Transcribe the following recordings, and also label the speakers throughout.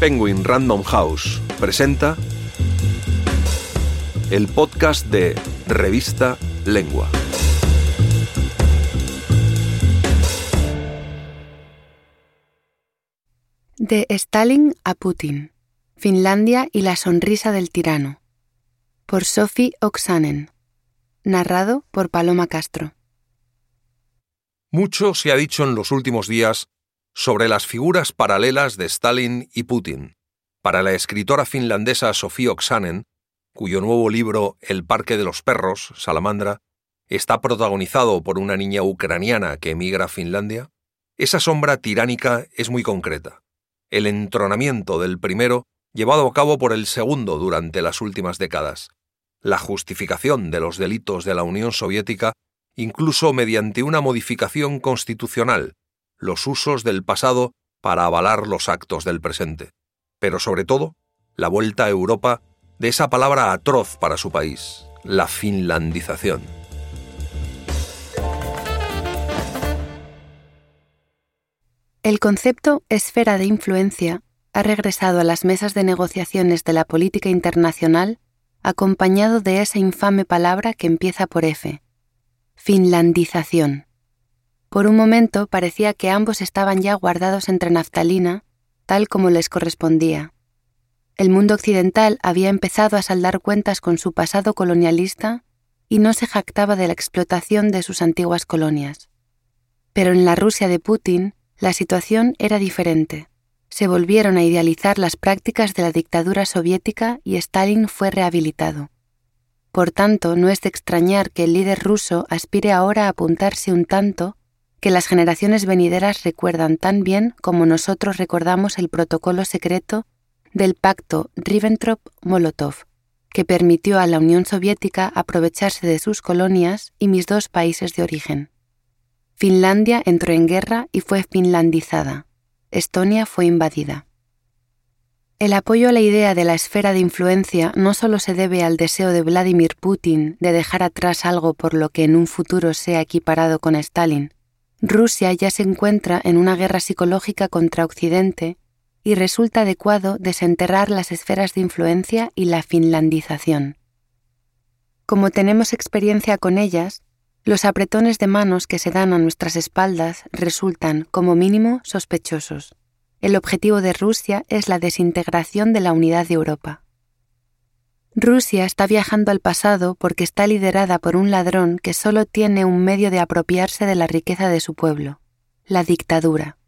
Speaker 1: Penguin Random House presenta el podcast de Revista Lengua.
Speaker 2: De Stalin a Putin. Finlandia y la sonrisa del tirano. Por Sophie Oksanen. Narrado por Paloma Castro.
Speaker 1: Mucho se ha dicho en los últimos días sobre las figuras paralelas de Stalin y Putin. Para la escritora finlandesa Sofía Oksanen, cuyo nuevo libro El Parque de los Perros, Salamandra, está protagonizado por una niña ucraniana que emigra a Finlandia, esa sombra tiránica es muy concreta. El entronamiento del primero llevado a cabo por el segundo durante las últimas décadas, la justificación de los delitos de la Unión Soviética incluso mediante una modificación constitucional los usos del pasado para avalar los actos del presente, pero sobre todo la vuelta a Europa de esa palabra atroz para su país, la finlandización.
Speaker 2: El concepto esfera de influencia ha regresado a las mesas de negociaciones de la política internacional acompañado de esa infame palabra que empieza por F, finlandización. Por un momento parecía que ambos estaban ya guardados entre naftalina, tal como les correspondía. El mundo occidental había empezado a saldar cuentas con su pasado colonialista y no se jactaba de la explotación de sus antiguas colonias. Pero en la Rusia de Putin la situación era diferente. Se volvieron a idealizar las prácticas de la dictadura soviética y Stalin fue rehabilitado. Por tanto, no es de extrañar que el líder ruso aspire ahora a apuntarse un tanto que las generaciones venideras recuerdan tan bien como nosotros recordamos el protocolo secreto del pacto Ribbentrop-Molotov, que permitió a la Unión Soviética aprovecharse de sus colonias y mis dos países de origen. Finlandia entró en guerra y fue finlandizada. Estonia fue invadida. El apoyo a la idea de la esfera de influencia no solo se debe al deseo de Vladimir Putin de dejar atrás algo por lo que en un futuro sea equiparado con Stalin, Rusia ya se encuentra en una guerra psicológica contra Occidente y resulta adecuado desenterrar las esferas de influencia y la finlandización. Como tenemos experiencia con ellas, los apretones de manos que se dan a nuestras espaldas resultan, como mínimo, sospechosos. El objetivo de Rusia es la desintegración de la unidad de Europa. Rusia está viajando al pasado porque está liderada por un ladrón que solo tiene un medio de apropiarse de la riqueza de su pueblo, la dictadura.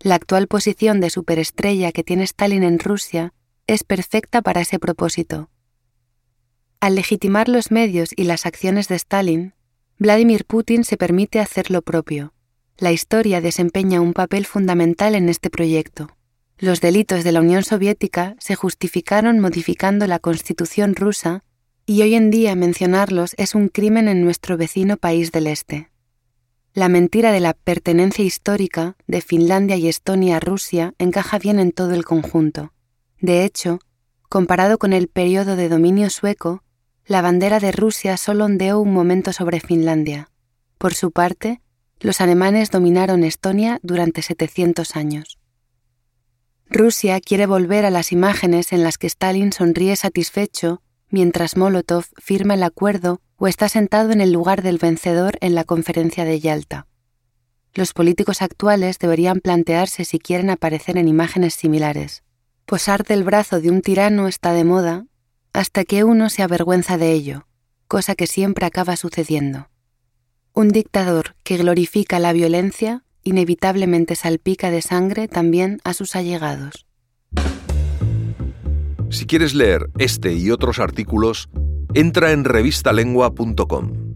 Speaker 2: La actual posición de superestrella que tiene Stalin en Rusia es perfecta para ese propósito. Al legitimar los medios y las acciones de Stalin, Vladimir Putin se permite hacer lo propio. La historia desempeña un papel fundamental en este proyecto. Los delitos de la Unión Soviética se justificaron modificando la Constitución rusa y hoy en día mencionarlos es un crimen en nuestro vecino país del Este. La mentira de la pertenencia histórica de Finlandia y Estonia a Rusia encaja bien en todo el conjunto. De hecho, comparado con el periodo de dominio sueco, la bandera de Rusia solo ondeó un momento sobre Finlandia. Por su parte, los alemanes dominaron Estonia durante 700 años. Rusia quiere volver a las imágenes en las que Stalin sonríe satisfecho mientras Molotov firma el acuerdo o está sentado en el lugar del vencedor en la conferencia de Yalta. Los políticos actuales deberían plantearse si quieren aparecer en imágenes similares. Posar del brazo de un tirano está de moda hasta que uno se avergüenza de ello, cosa que siempre acaba sucediendo. Un dictador que glorifica la violencia inevitablemente salpica de sangre también a sus allegados.
Speaker 1: Si quieres leer este y otros artículos, entra en revistalengua.com.